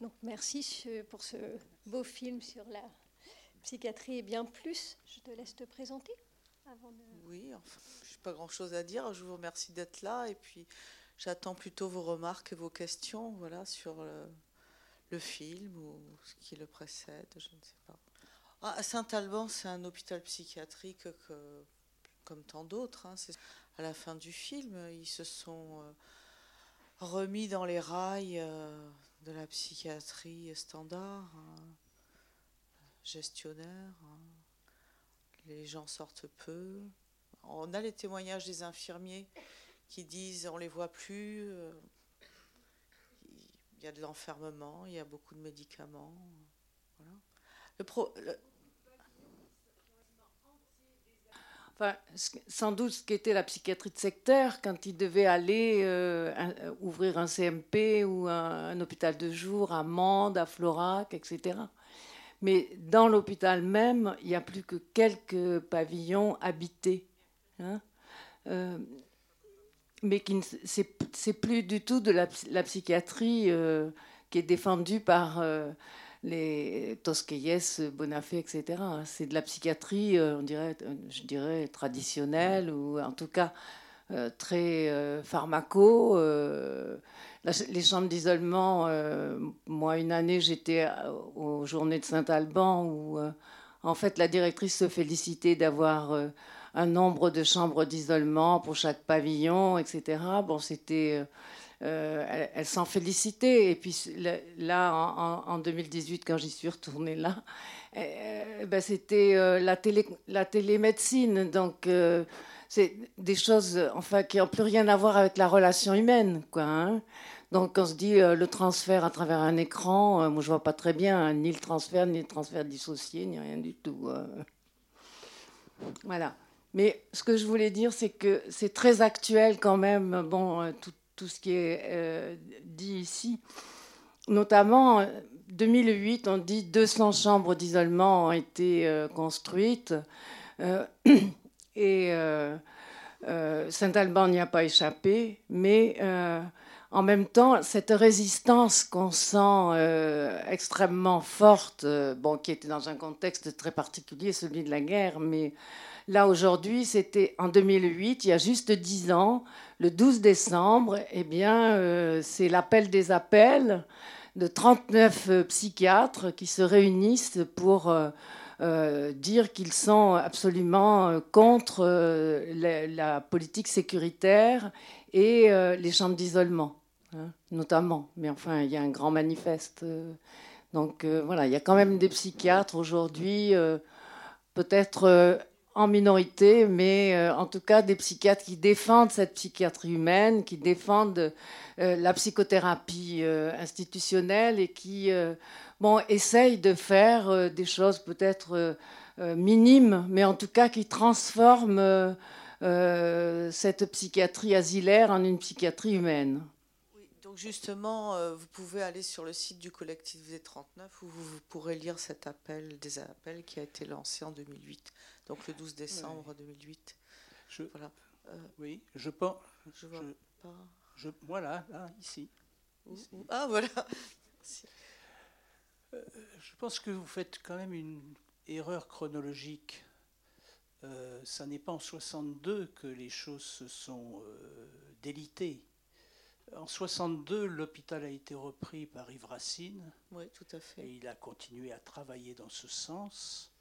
Donc merci pour ce beau film sur la psychiatrie et bien plus. Je te laisse te présenter. Avant de... Oui, enfin, je n'ai pas grand-chose à dire. Je vous remercie d'être là et puis j'attends plutôt vos remarques et vos questions voilà, sur le, film ou ce qui le précède, je ne sais pas. Ah, Saint-Alban, c'est un hôpital psychiatrique que, comme tant d'autres. Hein, à la fin du film, ils se sont euh, remis dans les rails euh, de la psychiatrie standard, hein, gestionnaire. Hein. Les gens sortent peu. On a les témoignages des infirmiers qui disent on les voit plus. Euh, il y a de l'enfermement, il y a beaucoup de médicaments. Sans doute ce qu'était la psychiatrie de secteur quand il devait aller euh, euh, ouvrir un CMP ou un, hôpital de jour à Mende, à Florac, etc. Mais dans l'hôpital même, il n'y a plus que quelques pavillons habités. Hein. Euh, mais ce n'est plus du tout de la, psychiatrie qui est défendue par les Tosquelles, Bonafé, etc. C'est de la psychiatrie, euh, on dirait, euh, je dirais, traditionnelle, ou en tout cas euh, très pharmaco. les chambres d'isolement, moi, une année, j'étais aux journées de Saint-Alban, où en fait la directrice se félicitait d'avoir un nombre de chambres d'isolement pour chaque pavillon, etc. Bon, c'était euh, elle, s'en félicitait. Et puis là, en, 2018, quand j'y suis retournée là, euh, ben, c'était euh, la, télé, la télémédecine. Donc, c'est des choses enfin, qui n'ont plus rien à voir avec la relation humaine. Quoi, hein. Donc, on se dit le transfert à travers un écran, moi je vois pas très bien, hein, ni le transfert, ni le transfert dissocié, ni rien du tout. Voilà. Mais ce que je voulais dire, c'est que c'est très actuel quand même. Bon, tout, tout ce qui est euh, dit ici. Notamment, 2008, on dit 200 chambres d'isolement ont été euh, construites. Euh, et Saint-Alban n'y a pas échappé. Mais en même temps, cette résistance qu'on sent extrêmement forte, bon, qui était dans un contexte très particulier, celui de la guerre, mais Là, aujourd'hui, c'était en 2008, il y a juste dix ans, le 12 décembre, eh bien, euh, c'est l'appel des appels de 39 euh, psychiatres qui se réunissent pour euh, dire qu'ils sont absolument contre la, politique sécuritaire et les chambres d'isolement, hein, notamment. Mais enfin, il y a un grand manifeste. donc voilà, il y a quand même des psychiatres aujourd'hui, peut-être en minorité, mais euh, en tout cas des psychiatres qui défendent cette psychiatrie humaine, qui défendent euh, la psychothérapie euh, institutionnelle et qui bon, essayent de faire des choses peut-être minimes, mais en tout cas qui transforment cette psychiatrie asilaire en une psychiatrie humaine. Donc justement, vous pouvez aller sur le site du collectif V39 où vous pourrez lire cet appel, des appels qui a été lancé en 2008 donc le 12 décembre 2008. Je, voilà. Euh, oui, je pense. Je vois pas. Je, voilà, là, ici. Ah, voilà. Euh, je pense que vous faites quand même une erreur chronologique. Euh, ça n'est pas en 62 que les choses se sont délitées. En 62, l'hôpital a été repris par Yves Racine. Oui, tout à fait. Et il a continué à travailler dans ce sens.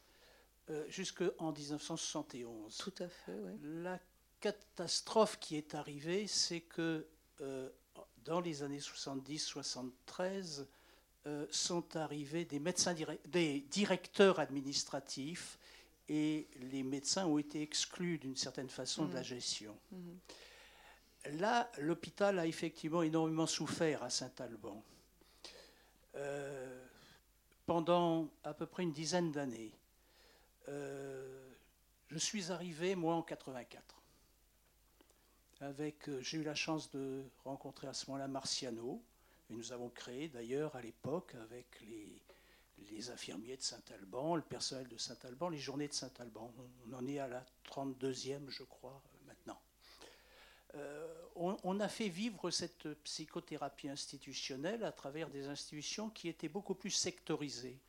Euh, jusqu'en 1971. Tout à fait, oui. La catastrophe qui est arrivée, c'est que euh, dans les années 70-73, euh, sont arrivés des médecins, des directeurs administratifs et les médecins ont été exclus d'une certaine façon de la mmh. gestion. Mmh. Là, l'hôpital a effectivement énormément souffert à Saint-Alban. pendant à peu près une dizaine d'années. Euh, je suis arrivé, moi, en 84. Avec, euh, j'ai eu la chance de rencontrer à ce moment-là Marciano, et nous avons créé d'ailleurs à l'époque avec les, infirmiers de Saint-Alban, le personnel de Saint-Alban, les journées de Saint-Alban. On en est à la 32e, je crois, maintenant. Euh, on, a fait vivre cette psychothérapie institutionnelle à travers des institutions qui étaient beaucoup plus sectorisées.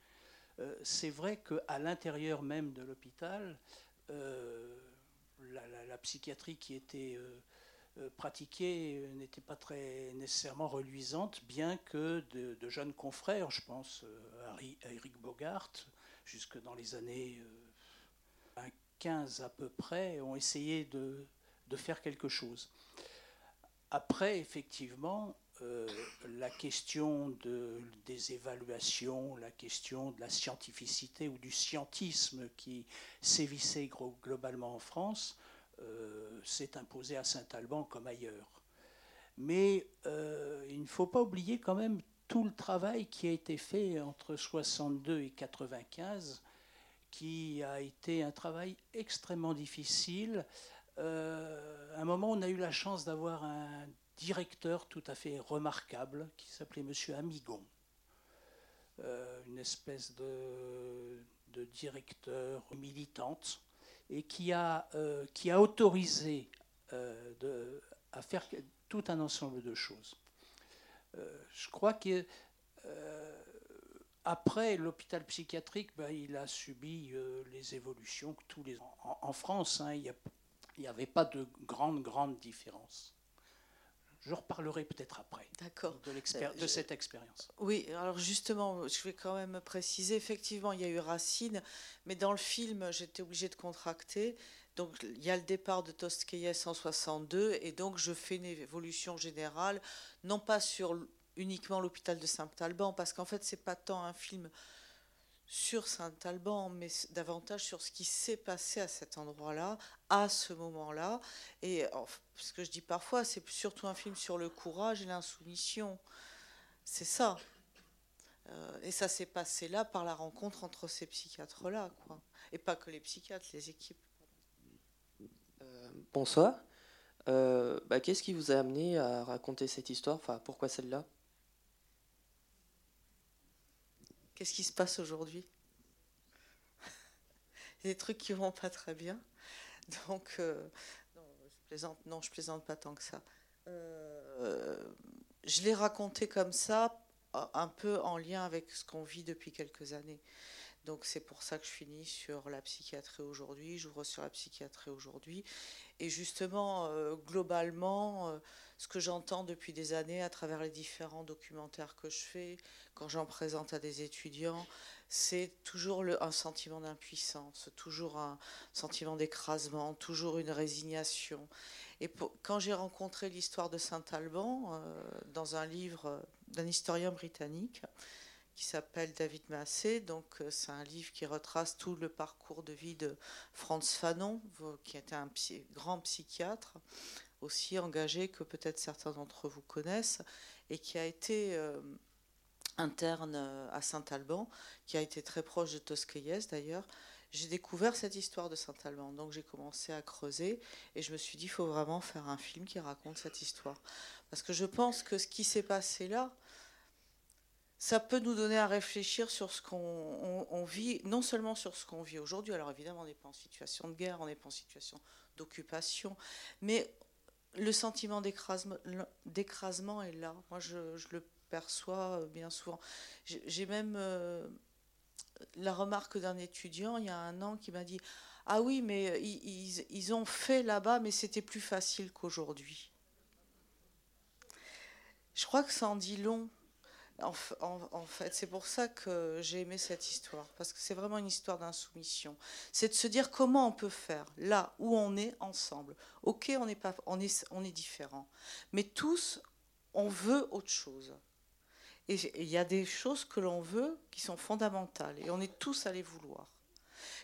Euh, c'est vrai qu'à l'intérieur même de l'hôpital, euh, la, psychiatrie qui était pratiquée n'était pas très nécessairement reluisante, bien que de, jeunes confrères, je pense à, Eric Bogart, jusque dans les années 15 à peu près, ont essayé de faire quelque chose. Après, effectivement, euh, la question de, des évaluations, la question de la scientificité ou du scientisme qui sévissait globalement en France euh, s'est imposée à Saint-Alban comme ailleurs. Mais euh, il ne faut pas oublier quand même tout le travail qui a été fait entre 62 et 95, qui a été un travail extrêmement difficile à un moment, on a eu la chance d'avoir un directeur tout à fait remarquable qui s'appelait Monsieur Amigon, euh, une espèce de, directeur militante et qui a, euh, qui a autorisé à faire tout un ensemble de choses. je crois que après l'hôpital psychiatrique, ben, il a subi les évolutions que tous les en, en France. Hein, il y a il n'y avait pas de grande, grande différence. Je reparlerai peut-être après de, euh, de cette expérience. Oui, alors justement, je vais quand même préciser, effectivement, il y a eu Racine, mais dans le film, j'étais obligée de contracter. Donc il y a le départ de Tosquelles en 62, et donc je fais une évolution générale, non pas sur uniquement l'hôpital de Saint-Alban, parce qu'en fait, c'est pas tant un film sur Saint-Alban, mais davantage sur ce qui s'est passé à cet endroit-là, à ce moment-là. Et ce que je dis parfois, c'est surtout un film sur le courage et l'insoumission. C'est ça. Euh, et ça s'est passé là par la rencontre entre ces psychiatres-là, quoi. Et pas que les psychiatres, les équipes. Euh, bonsoir. Euh, bah, qu'est-ce qui vous a amené à raconter cette histoire? Enfin, pourquoi celle-là? Qu'est-ce qui se passe aujourd'hui? Des trucs qui vont pas très bien. Donc, euh, non, je plaisante, pas tant que ça. Euh, je l'ai raconté comme ça, un peu en lien avec ce qu'on vit depuis quelques années. Donc c'est pour ça que je finis sur la psychiatrie aujourd'hui, j'ouvre sur la psychiatrie aujourd'hui. Et justement, euh, globalement, ce que j'entends depuis des années à travers les différents documentaires que je fais, quand j'en présente à des étudiants, c'est toujours un sentiment d'impuissance, toujours un sentiment d'écrasement, toujours une résignation. Et quand j'ai rencontré l'histoire de Saint-Alban euh, dans un livre d'un historien britannique qui s'appelle David Massé, donc euh, c'est un livre qui retrace tout le parcours de vie de Franz Fanon, qui était un grand psychiatre aussi engagé que peut-être certains d'entre vous connaissent et qui a été euh, interne euh, à Saint-Alban, qui a été très proche de Tosquelles d'ailleurs. J'ai découvert cette histoire de Saint-Alban, donc j'ai commencé à creuser et je me suis dit il faut vraiment faire un film qui raconte cette histoire. Parce que je pense que ce qui s'est passé là, ça peut nous donner à réfléchir sur ce qu'on vit, non seulement sur ce qu'on vit aujourd'hui, alors évidemment on n'est pas en situation de guerre, on n'est pas en situation d'occupation, mais le sentiment d'écrasement est là. Moi, je, le perçois euh, bien souvent. J'ai même euh, la remarque d'un étudiant il y a un an qui m'a dit Ah oui, mais euh, ils, ils ont fait là-bas, mais c'était plus facile qu'aujourd'hui. Je crois que ça en dit long en, fait, c'est pour ça que j'ai aimé cette histoire, parce que c'est vraiment une histoire d'insoumission. C'est de se dire comment on peut faire là où on est ensemble. Ok, on est pas, on est, on est différents, mais tous, on veut autre chose. Et il y a des choses que l'on veut qui sont fondamentales, et on est tous à les vouloir.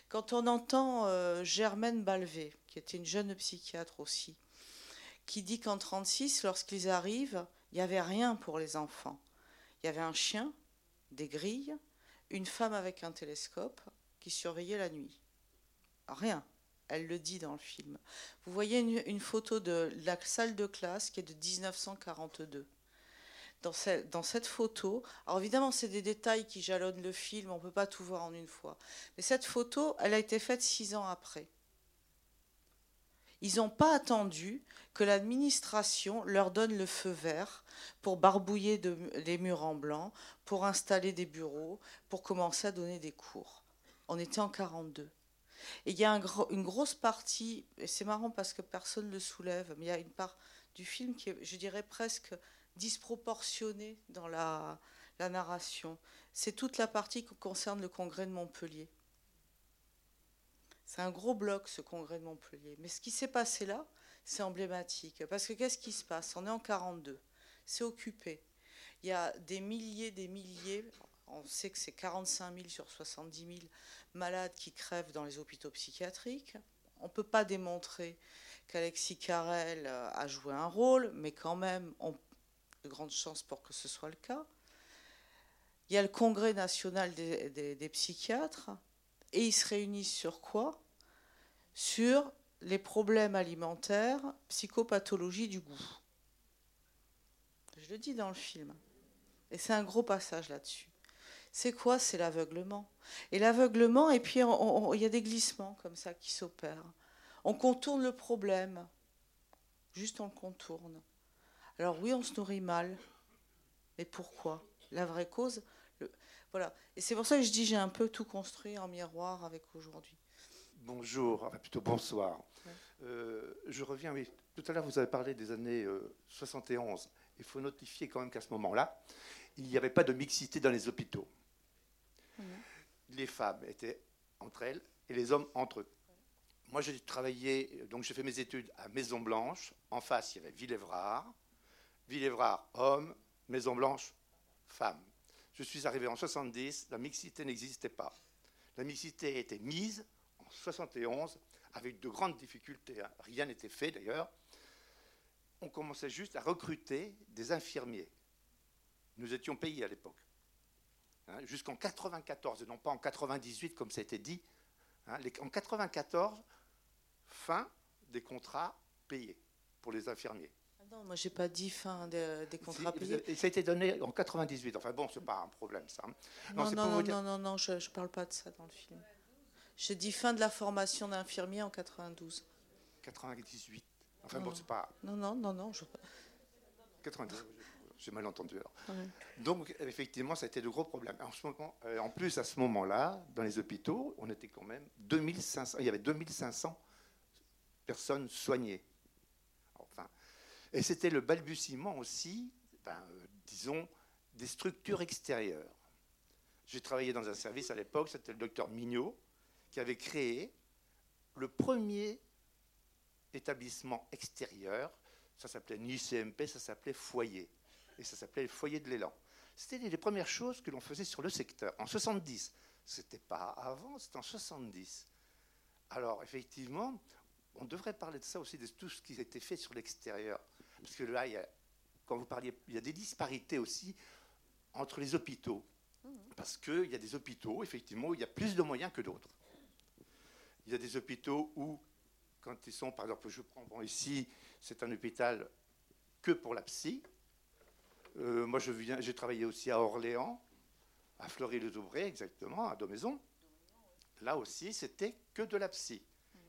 Quand on entend euh, Germaine Balvé, qui était une jeune psychiatre aussi, qui dit qu'en 36, lorsqu'ils arrivent, il n'y avait rien pour les enfants il y avait un chien, des grilles, une femme avec un télescope qui surveillait la nuit. Rien. Elle le dit dans le film. Vous voyez une, photo de la salle de classe qui est de 1942. Dans, dans cette photo, alors évidemment c'est des détails qui jalonnent le film, on ne peut pas tout voir en une fois, mais cette photo, elle a été faite six ans après. Ils n'ont pas attendu que l'administration leur donne le feu vert pour barbouiller les murs en blanc, pour installer des bureaux, pour commencer à donner des cours. On était en 42. Et il y a une grosse partie, et c'est marrant parce que personne ne le soulève, mais il y a une part du film qui est, je dirais, presque disproportionnée dans la, la narration. C'est toute la partie qui concerne le congrès de Montpellier. C'est un gros bloc, ce congrès de Montpellier. Mais ce qui s'est passé là, c'est emblématique. Parce que qu'est-ce qui se passe? On est en 42. C'est occupé. Il y a des milliers, des milliers, on sait que c'est 45 000 sur 70 000 malades qui crèvent dans les hôpitaux psychiatriques. On ne peut pas démontrer qu'Alexis Carrel euh, a joué un rôle, mais quand même, on a de grandes chances pour que ce soit le cas. Il y a le Congrès national des psychiatres. Et ils se réunissent sur quoi? Sur les problèmes alimentaires, psychopathologie du goût. Je le dis dans le film. Et c'est un gros passage là-dessus. C'est quoi? C'est l'aveuglement. Et l'aveuglement, et puis il y a des glissements comme ça qui s'opèrent. On contourne le problème. Juste on le contourne. Alors oui, on se nourrit mal. Mais pourquoi? La vraie cause, voilà. Et c'est pour ça que je dis j'ai un peu tout construit en miroir avec aujourd'hui. Bonjour, enfin plutôt bonsoir. Euh, je reviens, oui, tout à l'heure vous avez parlé des années 71. Euh, Il faut notifier quand même qu'à ce moment-là, il n'y avait pas de mixité dans les hôpitaux. Les femmes étaient entre elles et les hommes entre eux. Moi, j'ai travaillé, donc j'ai fait mes études à Maison Blanche. En face, il y avait Villévrard. Villévrard, homme. Maison Blanche, femme. Je suis arrivé en 70, la mixité n'existait pas. La mixité a été mise en 71 avec de grandes difficultés. Hein. Rien n'était fait d'ailleurs. On commençait juste à recruter des infirmiers. Nous étions payés à l'époque. Hein, jusqu'en 94, et non pas en 98 comme ça a été dit. Hein, en 94, fin des contrats payés pour les infirmiers. Non, moi j'ai pas dit fin des contrats payés. Ça a été donné en 98. Enfin bon, c'est pas un problème ça. Non, non, non, non, non, je, ne parle pas de ça dans le film. J'ai dit fin de la formation d'infirmier en 92. 98. Enfin bon, c'est pas. Non, non, non, non. Je... 98. J'ai mal entendu alors. Donc effectivement, ça a été de gros problèmes. En, ce moment, euh, en plus, à ce moment-là, dans les hôpitaux, on était quand même 2500. Il y avait 2500 personnes soignées. Et c'était le balbutiement aussi, ben, euh, disons, des structures extérieures. J'ai travaillé dans un service à l'époque, c'était le docteur Mignot, qui avait créé le premier établissement extérieur. Ça s'appelait ni CMP, ça s'appelait foyer. Et ça s'appelait le foyer de l'élan. C'était les premières choses que l'on faisait sur le secteur. En 70, c'était pas avant, c'était en 70. Alors, effectivement, on devrait parler de ça aussi, de tout ce qui été fait sur l'extérieur. Parce que là, quand vous parliez, il y a des disparités aussi entre les hôpitaux. Parce qu'il y a des hôpitaux, effectivement, où il y a plus de moyens que d'autres. Il y a des hôpitaux où, quand ils sont, par exemple, je prends ici, c'est un hôpital que pour la psy. Euh, moi, je viens, j'ai travaillé aussi à Orléans, à Fleury-les-Aubrais, exactement, à Domaison. Là aussi, c'était que de la psy.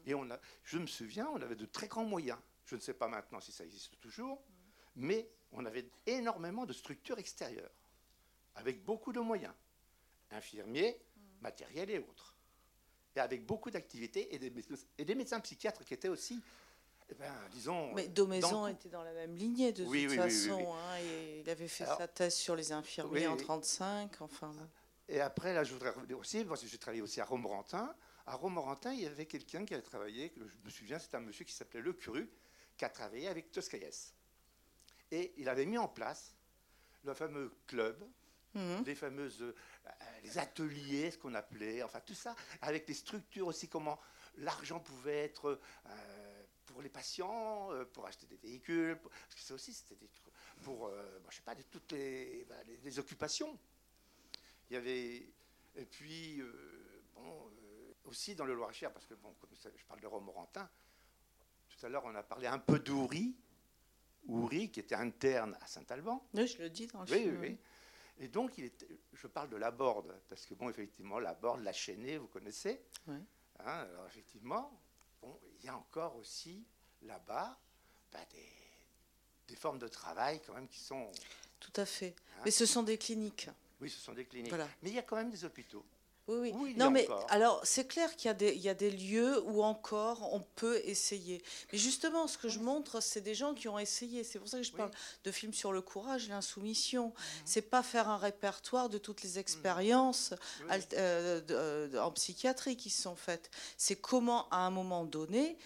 Et on a, je me souviens, on avait de très grands moyens. Je ne sais pas maintenant si ça existe toujours, mais on avait énormément de structures extérieures, avec beaucoup de moyens, infirmiers, matériels et autres. Et avec beaucoup d'activités et, et des, médecins psychiatres qui étaient aussi eh ben, disons. Mais Domaison était dans la même lignée de toute façon. Hein, il avait fait sa thèse sur les infirmiers en 1935. Enfin. Et après, là, je voudrais revenir aussi, parce que j'ai travaillé aussi à Romorantin. À Romorantin, il y avait quelqu'un qui avait travaillé, je me souviens, c'était un monsieur qui s'appelait Le Cru, qui a travaillé avec Toscaïès. Et il avait mis en place le fameux club, mhm. les fameuses euh, les ateliers, ce qu'on appelait, enfin tout ça, avec des structures aussi, comment l'argent pouvait être euh, pour les patients, euh, pour acheter des véhicules, parce que ça aussi c'était des trucs pour, je sais pas, de toutes les, bah, les, occupations. Il y avait, et puis, bon, aussi dans le Loir-et-Cher, parce que bon, comme je parle de Romorantin, tout à l'heure, on a parlé un peu d'Ouri, Ouri, qui était interne à Saint-Alban. Oui, je le dis dans le oui, film. Oui, oui. Et donc, il était, je parle de la Borde, parce que, bon, effectivement, la Borde, la Chaînée, vous connaissez. Oui. Hein, alors, effectivement, bon, il y a encore aussi là-bas bah, des, formes de travail quand même qui sont... Tout à fait. Hein Mais ce sont des cliniques. Oui, ce sont des cliniques. Mais il y a quand même des hôpitaux. Oui, oui. non, mais alors c'est clair qu'il y, y, a des lieux où encore on peut essayer. Mais justement, ce que je montre, c'est des gens qui ont essayé. C'est pour ça que je parle de films sur le courage, l'insoumission. Ce mhm. C'est pas faire un répertoire de toutes les mhm. expériences euh, euh, en psychiatrie qui se sont faites. C'est comment, à un moment donné,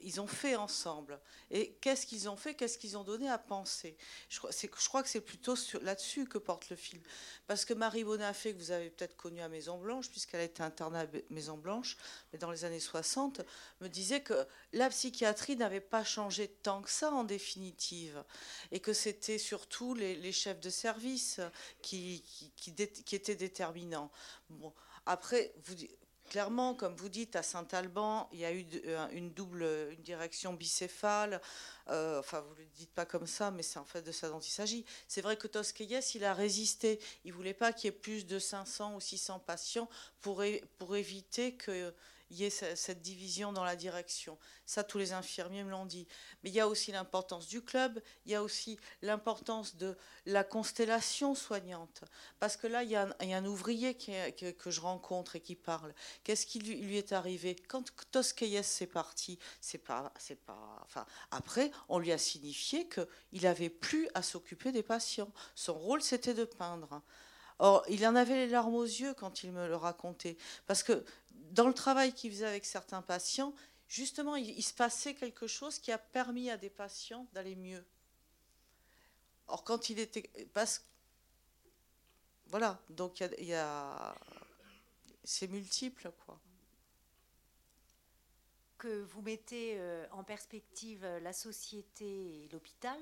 ils ont fait ensemble. Et qu'est-ce qu'ils ont fait? Qu'est-ce qu'ils ont donné à penser? Je crois, que c'est plutôt là-dessus que porte le film. Parce que Marie Bonafé, que vous avez peut-être connue à Maison Blanche, puisqu'elle a été internée à Maison Blanche, mais dans les années 60, me disait que la psychiatrie n'avait pas changé tant que ça en définitive. Et que c'était surtout les, chefs de service qui, étaient déterminants. Bon, après, vous, clairement, comme vous dites, à Saint-Alban, il y a eu euh, une double une direction bicéphale. Euh, enfin, vous ne le dites pas comme ça, mais c'est en fait de ça dont il s'agit. C'est vrai que Tosquelles, il a résisté. Il ne voulait pas qu'il y ait plus de 500 ou 600 patients pour, pour éviter que y ait cette division dans la direction. Ça, tous les infirmiers me l'ont dit. Mais il y a aussi l'importance du club, il y a aussi l'importance de la constellation soignante. Parce que là, il y a un, ouvrier que, je rencontre et qui parle. Qu'est-ce qui lui, est arrivé? Quand Tosquelles s'est parti, c'est pas, c'est pas. Enfin, après, on lui a signifié qu'il n'avait plus à s'occuper des patients. Son rôle, c'était de peindre. Or, il en avait les larmes aux yeux quand il me le racontait. Parce que dans le travail qu'il faisait avec certains patients, justement, il, se passait quelque chose qui a permis à des patients d'aller mieux. Or, quand il était. Parce, voilà, donc il y a. c'est multiple, quoi. Que vous mettez euh, en perspective la société et l'hôpital,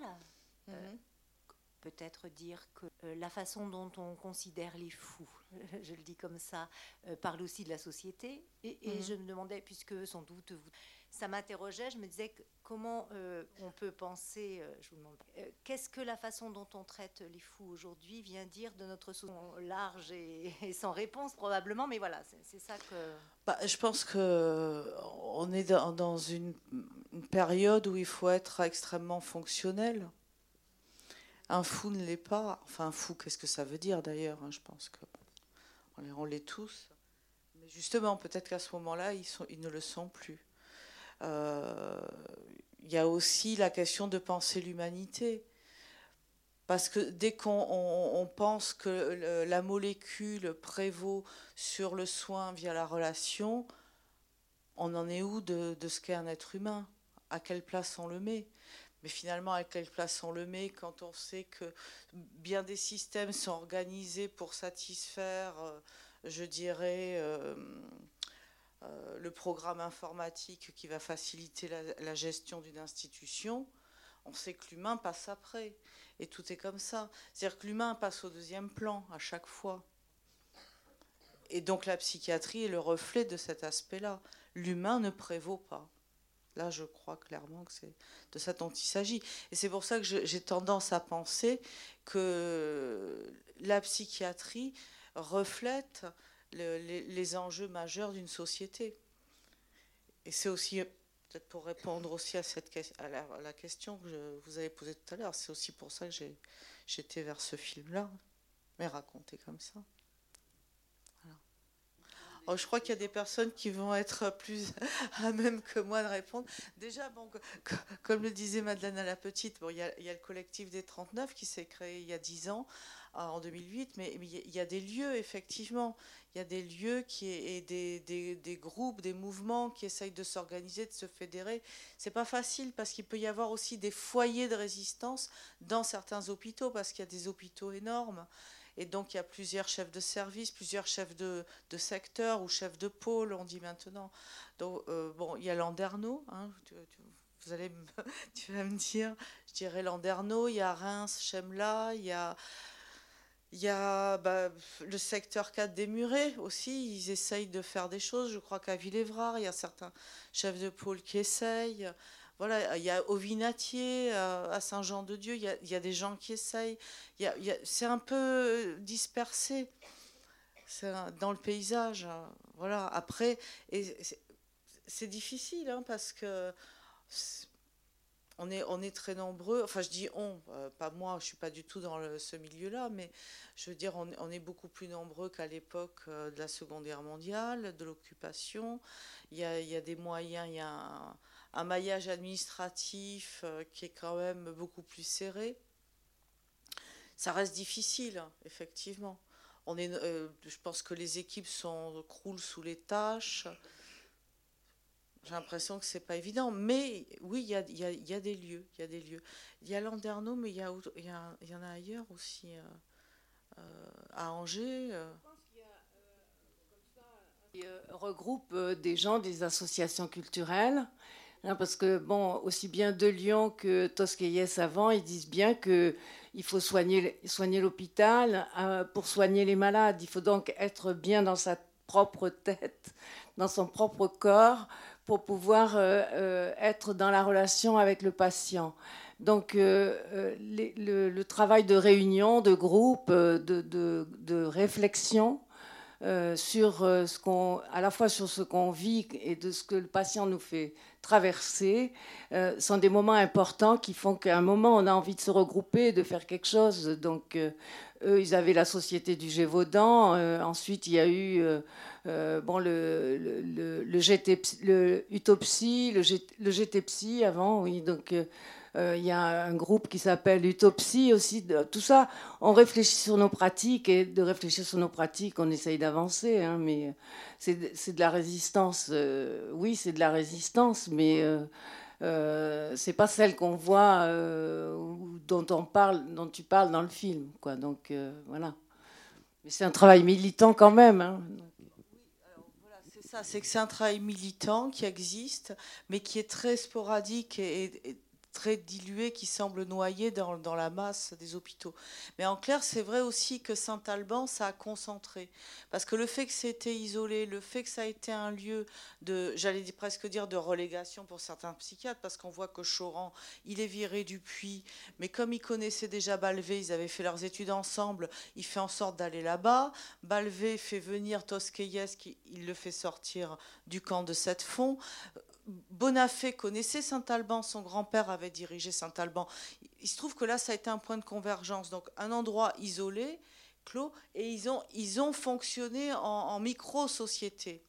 euh, mhm peut-être dire que euh, la façon dont on considère les fous, je le dis comme ça, euh, parle aussi de la société. Et, mhm. je me demandais, puisque sans doute vous, ça m'interrogeait, je me disais comment euh, on peut penser, je vous demande, qu'est-ce que la façon dont on traite les fous aujourd'hui vient dire de notre société? Large et, sans réponse probablement, mais voilà, c'est ça que. Bah, je pense que on est dans, dans une, une période où il faut être extrêmement fonctionnel. Un fou ne l'est pas. Enfin, un fou, qu'est-ce que ça veut dire d'ailleurs hein, Je pense que on l'est tous. Mais justement, peut-être qu'à ce moment-là, ils, ne le sont plus. Euh, il y a aussi la question de penser l'humanité. Parce que dès qu'on pense que la molécule prévaut sur le soin via la relation, on en est où de ce qu'est un être humain? À quelle place on le met? Mais finalement, à quelle place on le met quand on sait que bien des systèmes sont organisés pour satisfaire, euh, je dirais, euh, euh, le programme informatique qui va faciliter la, gestion d'une institution, on sait que l'humain passe après. Et tout est comme ça. C'est-à-dire que l'humain passe au deuxième plan à chaque fois. Et donc la psychiatrie est le reflet de cet aspect-là. L'humain ne prévaut pas. Là, je crois clairement que c'est de ça dont il s'agit. Et c'est pour ça que j'ai tendance à penser que la psychiatrie reflète les, enjeux majeurs d'une société. Et c'est aussi, peut-être pour répondre aussi à, cette, à la, question que vous avez posée tout à l'heure, c'est aussi pour ça que j'étais vers ce film-là, mais raconté comme ça. Oh, je crois qu'il y a des personnes qui vont être plus à même que moi de répondre. Déjà, bon, comme le disait Madeleine à la petite, bon, il, y a, le collectif des 39 qui s'est créé il y a 10 ans, euh, en 2008, mais, il y a des lieux, effectivement. Il y a des lieux qui, et des, des, des groupes, des mouvements qui essayent de s'organiser, de se fédérer. C'est pas facile parce qu'il peut y avoir aussi des foyers de résistance dans certains hôpitaux, parce qu'il y a des hôpitaux énormes. Et donc, il y a plusieurs chefs de service, plusieurs chefs de, secteur ou chefs de pôle, on dit maintenant. Donc, euh, bon, il y a Landerneau, hein, vous allez tu vas me dire, je dirais Landerneau, il y a Reims, Chemla, il y a, il y a bah, le secteur 4 des Murets aussi, ils essayent de faire des choses. Je crois qu'à Villévrard, il y a certains chefs de pôle qui essayent. Voilà, il y a au Vinatier, euh, à Saint-Jean-de-Dieu, il y a, des gens qui essayent. c'est un peu dispersé dans le paysage. Voilà. Après, c'est difficile hein, parce que on est, on est très nombreux, enfin je dis on, euh, pas moi, je ne suis pas du tout dans ce milieu-là, mais je veux dire, on, est beaucoup plus nombreux qu'à l'époque euh, de la Seconde Guerre mondiale, de l'occupation. Il y, a, des moyens, il y a un, maillage administratif euh, qui est quand même beaucoup plus serré. Ça reste difficile, effectivement. On est, je pense que les équipes sont, croulent sous les tâches. J'ai l'impression que c'est pas évident, mais oui, il y a, y, y a, des lieux, il y a des lieux. Il y a Landerneau, mais il y, y, y en a ailleurs aussi, euh, euh, à Angers. Euh. Il regroupe des gens des associations culturelles, hein, parce que bon, aussi bien De Lyon que Tosquelles avant, ils disent bien que il faut soigner, soigner l'hôpital pour soigner les malades. Il faut donc être bien dans sa propre tête, dans son propre corps, pour pouvoir euh, euh, être dans la relation avec le patient. Donc euh, le, travail de réunion, de groupe, de, de, réflexion sur ce qu'on, à la fois sur ce qu'on vit et de ce que le patient nous fait traverser, sont des moments importants qui font qu'à un moment on a envie de se regrouper, de faire quelque chose. Donc eux, ils avaient la société du Gévaudan. ensuite, il y a eu euh, bon, le, le, le, GT, le le, le GTPSI avant, oui. Donc, euh, euh, il y a un groupe qui s'appelle Utopsie aussi. Tout ça, on réfléchit sur nos pratiques et de réfléchir sur nos pratiques, on essaye d'avancer. Hein, mais c'est de la résistance. oui, c'est de la résistance, mais euh, c'est pas celle qu'on voit, dont on parle, dont tu parles dans le film, quoi. Donc voilà. Mais c'est un travail militant quand même. Hein c'est que c'est un travail militant qui existe, mais qui est très sporadique et, très dilué qui semble noyé dans, la masse des hôpitaux. Mais en clair, c'est vrai aussi que Saint-Alban, ça a concentré. Parce que le fait que c'était isolé, le fait que ça a été un lieu de, j'allais presque dire, de relégation pour certains psychiatres, parce qu'on voit que Choran, il est viré du puits, mais comme ils connaissaient déjà Balvé, ils avaient fait leurs études ensemble, il fait en sorte d'aller là-bas. Balvé fait venir Tosquelles, qui, il le fait sortir du camp de cette fond. Bonafé connaissait Saint-Alban, son grand-père avait dirigé Saint-Alban. Il se trouve que là, ça a été un point de convergence. Donc, un endroit isolé, clos, et ils ont, ils ont fonctionné en micro-société.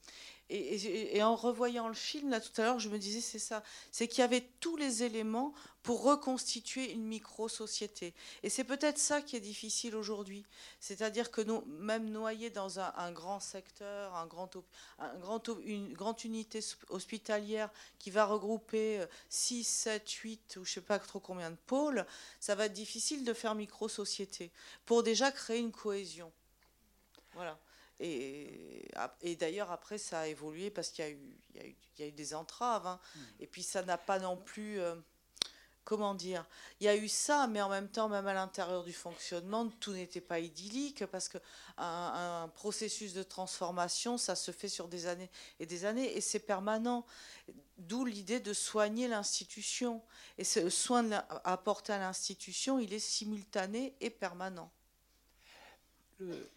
Et, en revoyant le film, là tout à l'heure, je me disais, c'est ça, c'est qu'il y avait tous les éléments pour reconstituer une micro-société. Et c'est peut-être ça qui est difficile aujourd'hui. C'est-à-dire que même noyés dans un, grand secteur, un grand, une grande unité hospitalière qui va regrouper 6, 7, 8 ou je ne sais pas trop combien de pôles, ça va être difficile de faire micro-société pour déjà créer une cohésion. Voilà. Et, et d'ailleurs, après, ça a évolué parce qu'il y, y, y, a eu des entraves. Hein. Hmm. Et puis, ça n'a pas non plus. Euh, comment dire Il y a eu ça, mais en même temps, même à l'intérieur du fonctionnement, tout n'était pas idyllique parce qu'un un processus de transformation, ça se fait sur des années et des années et c'est permanent. D'où l'idée de soigner l'institution. Et ce soin apporté à l'institution, il est simultané et permanent. Le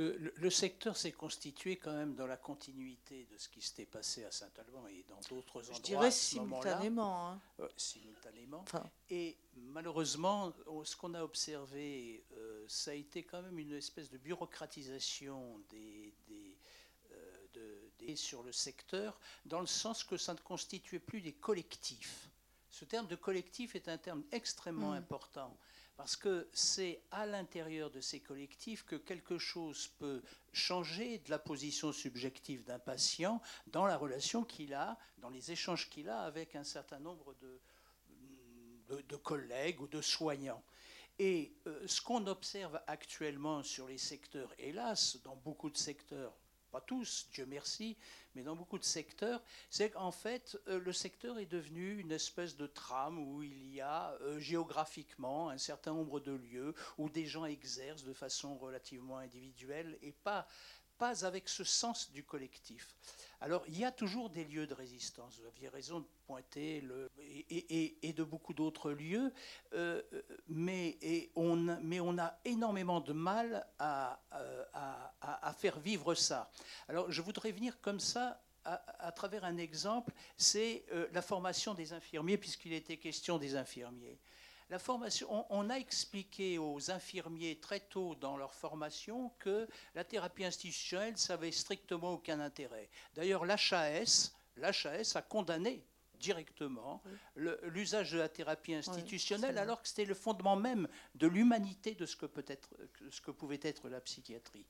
le, secteur s'est constitué quand même dans la continuité de ce qui s'était passé à Saint-Alban et dans d'autres endroits. Je dirais simultanément. Hein. Euh, simultanément. Et malheureusement, ce qu'on a observé, euh, ça a été quand même une espèce de bureaucratisation des, euh, sur le secteur, dans le sens que ça ne constituait plus des collectifs. Ce terme de collectif est un terme extrêmement mm. important parce que c'est à l'intérieur de ces collectifs que quelque chose peut changer de la position subjective d'un patient dans la relation qu'il a, dans les échanges qu'il a avec un certain nombre de, de, collègues ou de soignants. Et euh, ce qu'on observe actuellement sur les secteurs, hélas, dans beaucoup de secteurs, pas tous, Dieu merci, mais dans beaucoup de secteurs, c'est qu'en fait, euh, le secteur est devenu une espèce de trame où il y a euh, géographiquement un certain nombre de lieux où des gens exercent de façon relativement individuelle et pas, pas avec ce sens du collectif. Alors, il y a toujours des lieux de résistance. Vous aviez raison de pointer et, de beaucoup d'autres lieux, euh, mais, on, a énormément de mal à, faire vivre ça. Alors, je voudrais venir comme ça à, travers un exemple, c'est euh, la formation des infirmiers, puisqu'il était question des infirmiers. La formation, on, a expliqué aux infirmiers très tôt dans leur formation que la thérapie institutionnelle, ça n'avait strictement aucun intérêt. D'ailleurs, l'HAS, l'HAS a condamné directement l'usage de la thérapie institutionnelle, alors que c'était le fondement même de l'humanité de ce que, peut être, ce que pouvait être la psychiatrie.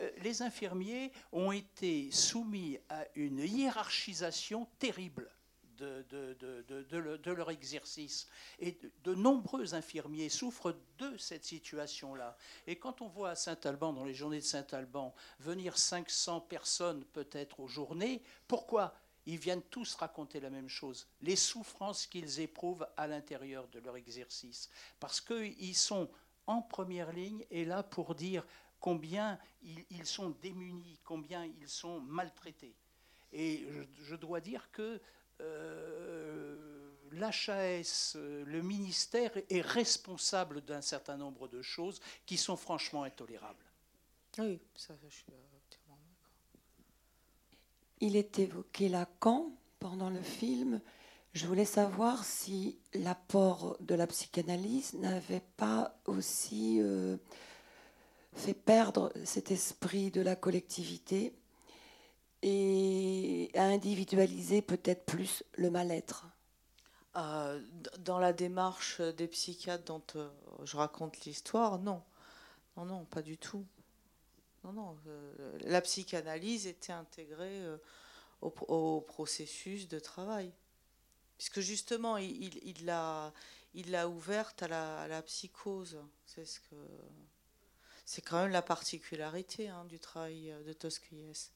Euh, les infirmiers ont été soumis à une hiérarchisation terrible. De, de, leur exercice. Et de, nombreux infirmiers souffrent de cette situation-là. Et quand on voit à Saint-Alban, dans les journées de Saint-Alban, venir 500 personnes peut-être aux journées, pourquoi ils viennent tous raconter la même chose, les souffrances qu'ils éprouvent à l'intérieur de leur exercice. Parce qu'ils sont en première ligne et là pour dire combien ils, sont démunis, combien ils sont maltraités. Et je, dois dire que l'HAS, le ministère, est responsable d'un certain nombre de choses qui sont franchement intolérables. Oui, ça, je suis il est évoqué Lacan pendant le film? Je voulais savoir si l'apport de la psychanalyse n'avait pas aussi euh, fait perdre cet esprit de la collectivité et à individualiser peut-être plus le mal-être. Euh, dans la démarche des psychiatres dont euh, je raconte l'histoire, non. Non, non, pas du tout. Non, non. Euh, la psychanalyse était intégrée au, processus de travail. Puisque justement, il l'a il, l'a ouverte à la, psychose. C'est ce que. C'est quand même la particularité hein, du travail de Tosquies.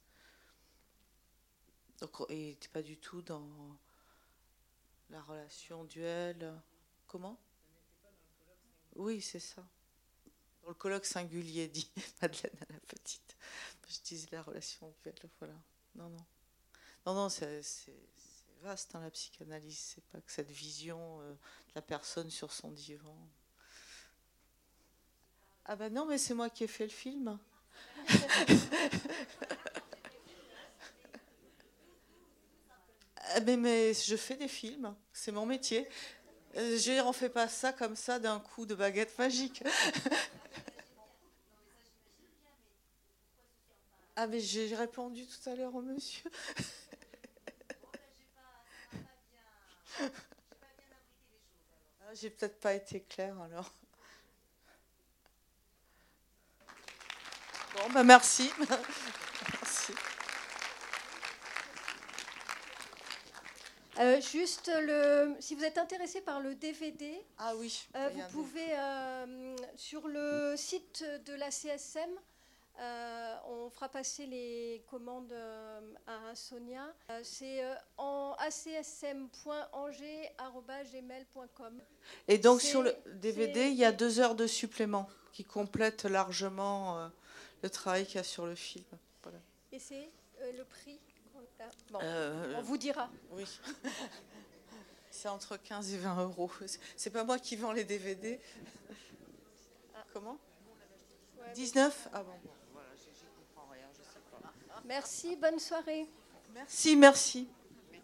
N'était pas du tout dans la relation duel. Comment? Oui, c'est ça. Dans le colloque singulier, dit Madeleine à la petite. Je disais la relation voilà. Non, non. Non, non, c'est vaste, hein, la psychanalyse. C'est pas que cette vision euh, de la personne sur son divan. Ah ben non, mais c'est moi qui ai fait le film. Ah, mais, mais je fais des films, c'est mon métier. Euh, je on fait pas ça comme ça d'un coup de baguette magique. Ah, mais j'ai répondu tout à l'heure au monsieur. Ah, j'ai peut-être pas été claire alors. Bon, bah merci. Euh, juste, le, si vous êtes intéressé par le DVD, ah oui, euh, vous pouvez, euh, sur le site de la CSM, euh, on fera passer les commandes à Sonia. C'est en acsm.angers.gmail.com. Et donc sur le DVD, il y a deux heures de supplément qui complètent largement le travail qu'il y a sur le film. Et c'est le prix On vous dira. Oui. c'est entre 15 et 20 euros. C'est pas moi qui vends les DVD. Ah. Comment 19 Ah bon. Merci, bonne soirée. Merci, merci.